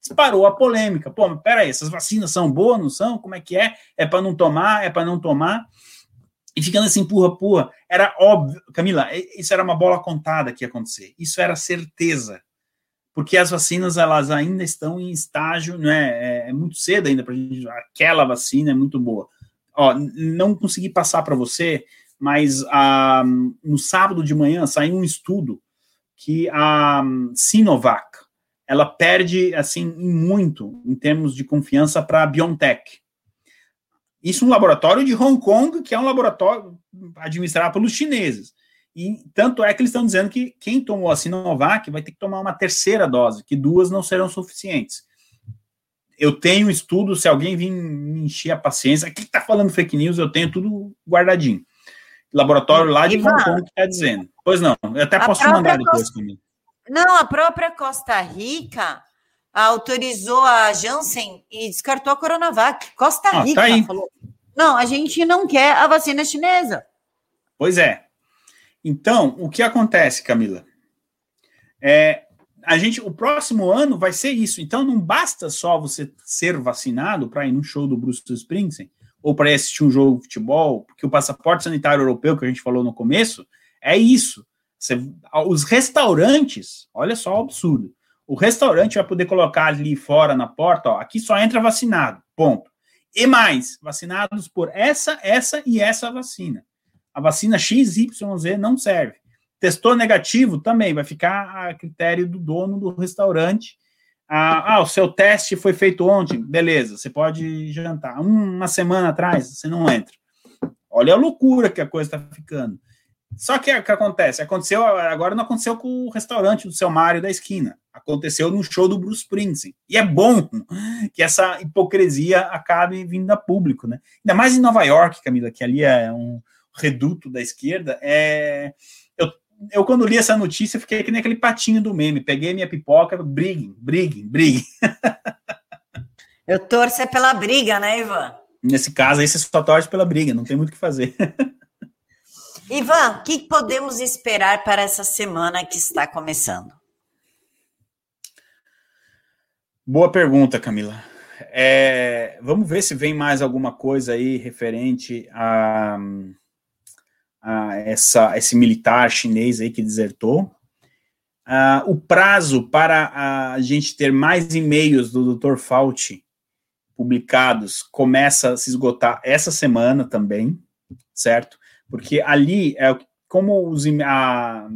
disparou a polêmica. Pô, mas peraí, essas vacinas são boas, não são? Como é que é? É para não tomar? É para não tomar? E ficando assim, empurra, purra, era óbvio, Camila, isso era uma bola contada que ia acontecer. Isso era certeza. Porque as vacinas, elas ainda estão em estágio, né? É, muito cedo ainda para gente. Aquela vacina é muito boa. Ó, não consegui passar para você mas ah, no sábado de manhã saiu um estudo que a Sinovac ela perde assim muito em termos de confiança para a BioNTech. Isso é um laboratório de Hong Kong, que é um laboratório administrado pelos chineses. E tanto é que eles estão dizendo que quem tomou a Sinovac vai ter que tomar uma terceira dose, que duas não serão suficientes. eu tenho estudo, se alguém vir me encher a paciência, aqui que tá falando fake news, eu tenho tudo guardadinho. Laboratório lá de Ivan, Hong Kong que tá dizendo. Pois não, eu até posso mandar depois Costa... comigo. Não, a própria Costa Rica autorizou a Janssen e descartou a Coronavac. Costa ah, Rica tá falou: não, a gente não quer a vacina chinesa. Pois é. Então, o que acontece, Camila? É, a gente, o próximo ano vai ser isso. Então, não basta só você ser vacinado para ir no show do Bruce Springsteen ou para assistir um jogo de futebol, porque o passaporte sanitário europeu que a gente falou no começo é isso. Você, os restaurantes, olha só o absurdo. O restaurante vai poder colocar ali fora na porta, ó, aqui só entra vacinado, ponto. E mais, vacinados por essa, essa e essa vacina. A vacina XYZ não serve. Testou negativo também, vai ficar a critério do dono do restaurante. Ah, ah, o seu teste foi feito ontem, beleza, você pode jantar. Uma semana atrás, você não entra. Olha a loucura que a coisa está ficando. Só que o que acontece? Aconteceu, agora não aconteceu com o restaurante do seu Mário da esquina. Aconteceu no show do Bruce Springsteen. E é bom que essa hipocrisia acabe vindo a público, né? Ainda mais em Nova York, Camila, que ali é um reduto da esquerda. É... Eu, eu, quando li essa notícia, fiquei que nem aquele patinho do meme. Peguei minha pipoca, briguem, briguem, briguem. Eu torço é pela briga, né, Ivan? Nesse caso aí, você só torce pela briga, não tem muito o que fazer. Ivan, o que podemos esperar para essa semana que está começando? Boa pergunta, Camila. É, vamos ver se vem mais alguma coisa aí referente a, essa, esse militar chinês aí que desertou. O prazo para a gente ter mais e-mails do Dr. Fauci publicados começa a se esgotar essa semana também, certo? porque ali é como os, a,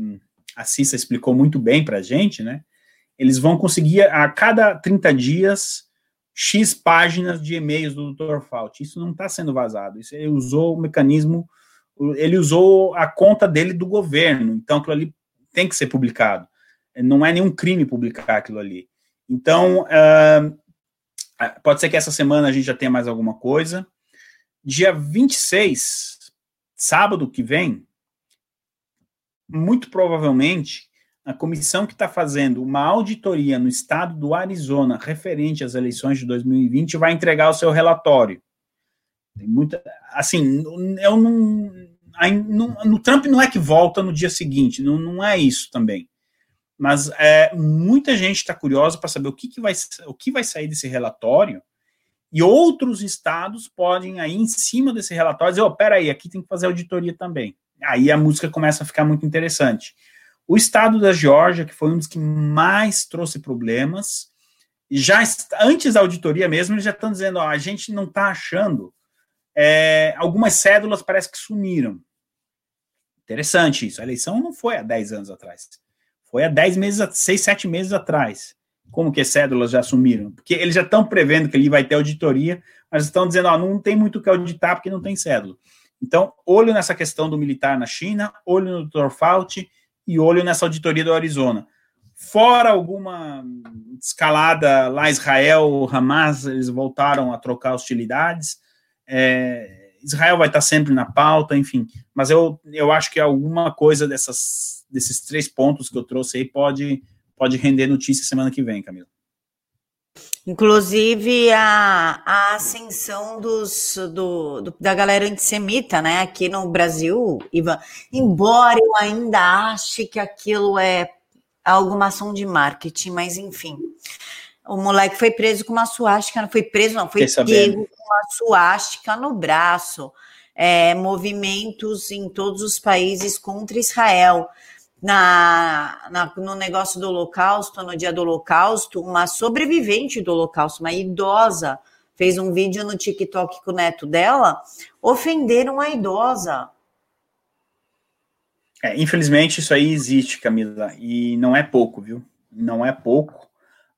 a Cissa explicou muito bem para a gente, né? Eles vão conseguir a cada 30 dias X páginas de e-mails do Dr. Fauci. Isso não está sendo vazado. Isso ele usou o mecanismo, ele usou a conta dele do governo. Então, aquilo ali tem que ser publicado. Não é nenhum crime publicar aquilo ali. Então, uh, pode ser que essa semana a gente já tenha mais alguma coisa. Dia 26, sábado que vem, muito provavelmente, a comissão que está fazendo uma auditoria no estado do Arizona referente às eleições de 2020 vai entregar o seu relatório. Tem muita. Assim, eu não. no Trump não é que volta no dia seguinte, não, não é isso também. Mas é, muita gente está curiosa para saber o que, que, vai, o que vai sair desse relatório e outros estados podem, aí, em cima desse relatório, dizer: oh, peraí, aqui tem que fazer auditoria também. Aí a música começa a ficar muito interessante. O estado da Geórgia, que foi um dos que mais trouxe problemas, já antes da auditoria mesmo, eles já estão dizendo: ó, a gente não está achando. É, algumas cédulas parece que sumiram. Interessante isso. A eleição não foi há 10 anos atrás. Foi há 10 meses, 6, 7 meses atrás. Como que cédulas já assumiram? Porque eles já estão prevendo que ele vai ter auditoria, mas estão dizendo, ó, não tem muito o que auditar porque não tem cédula. Então, olho nessa questão do militar na China, olho no Dr. Fauci e olho nessa auditoria do Arizona. Fora alguma escalada lá, Israel, Hamas, eles voltaram a trocar hostilidades. É, Israel vai estar sempre na pauta, enfim. Mas eu, eu acho que alguma coisa dessas, desses três pontos que eu trouxe aí pode pode render notícia semana que vem, Camila. Inclusive a, a ascensão dos, do, do, da galera antissemita, né? Aqui no Brasil, Ivan, embora eu ainda ache que aquilo é alguma ação de marketing, mas enfim. O moleque foi preso com uma suástica, não foi preso, não, foi pego com uma suástica no braço. É, movimentos em todos os países contra Israel na, na, no negócio do Holocausto, no dia do Holocausto, uma sobrevivente do Holocausto, uma idosa, fez um vídeo no TikTok com o neto dela, ofenderam a idosa. É, infelizmente, isso aí existe, Camila, e não é pouco, viu? Não é pouco.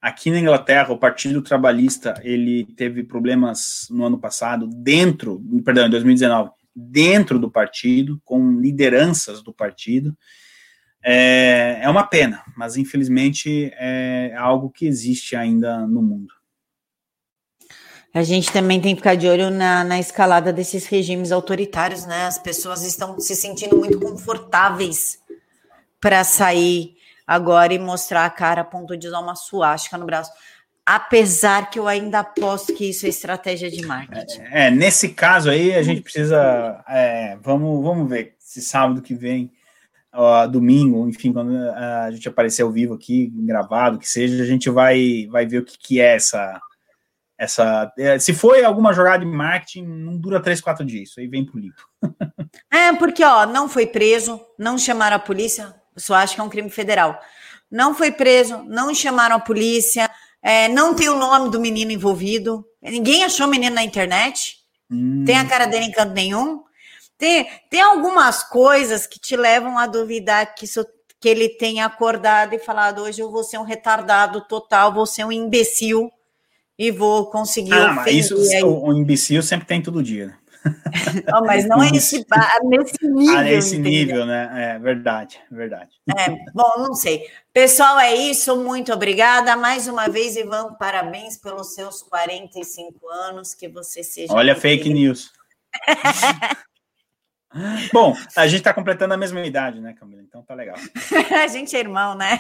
Aqui na Inglaterra, o Partido Trabalhista, ele teve problemas no ano passado, dentro, perdão, em 2019, dentro do partido, com lideranças do partido, é, é uma pena, mas infelizmente é algo que existe ainda no mundo. A gente também tem que ficar de olho na, na escalada desses regimes autoritários, né? As pessoas estão se sentindo muito confortáveis para sair agora e mostrar a cara a ponto de usar uma suástica no braço. Apesar que eu ainda aposto que isso é estratégia de marketing. É, é nesse caso aí a gente precisa. É, vamos, vamos ver se sábado que vem, ó, domingo, enfim, quando a gente aparecer ao vivo aqui, gravado, que seja, a gente vai, vai ver o que, que é essa essa. É, se foi alguma jogada de marketing, não dura três, quatro dias, isso aí vem pro limpo. é, porque, ó, não foi preso, não chamaram a polícia, só acho que é um crime federal. Não foi preso, não chamaram a polícia, é, não tem o nome do menino envolvido, ninguém achou o menino na internet, hum. tem a cara dele em canto nenhum. Tem, tem algumas coisas que te levam a duvidar que, isso, que ele tenha acordado e falado: hoje eu vou ser um retardado total, vou ser um imbecil e vou conseguir. Ah, mas isso o, o imbecil sempre tem todo dia, né? oh, mas não é esse, nesse nível. Ah, nesse nível, né? É verdade, verdade. É, bom, não sei. Pessoal, é isso. Muito obrigada. Mais uma vez, Ivan, parabéns pelos seus 45 anos. Que você seja. Olha, fake news. Bom, a gente está completando a mesma idade, né, Camila? Então tá legal. a gente é irmão, né?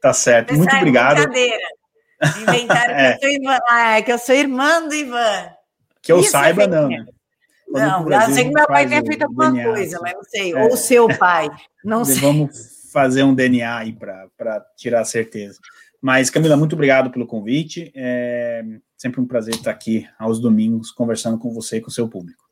tá certo. Muito é obrigado. Brincadeira. Inventaram é. que, eu sou irmã, ah, que eu sou irmã do Ivan. Que eu Isso é saiba, é não. Né? Não, eu sei que meu pai tenha feito alguma DNA, coisa, mas não sei. É. Ou seu pai, não sei. Vamos fazer um DNA aí para tirar a certeza. Mas, Camila, muito obrigado pelo convite. É sempre um prazer estar aqui aos domingos conversando com você e com o seu público.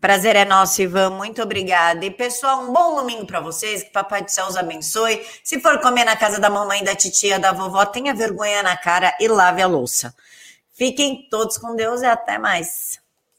Prazer é nosso, Ivan. Muito obrigada. E pessoal, um bom domingo para vocês. Que Papai do Céu os abençoe. Se for comer na casa da mamãe, da titia, da vovó, tenha vergonha na cara e lave a louça. Fiquem todos com Deus e até mais.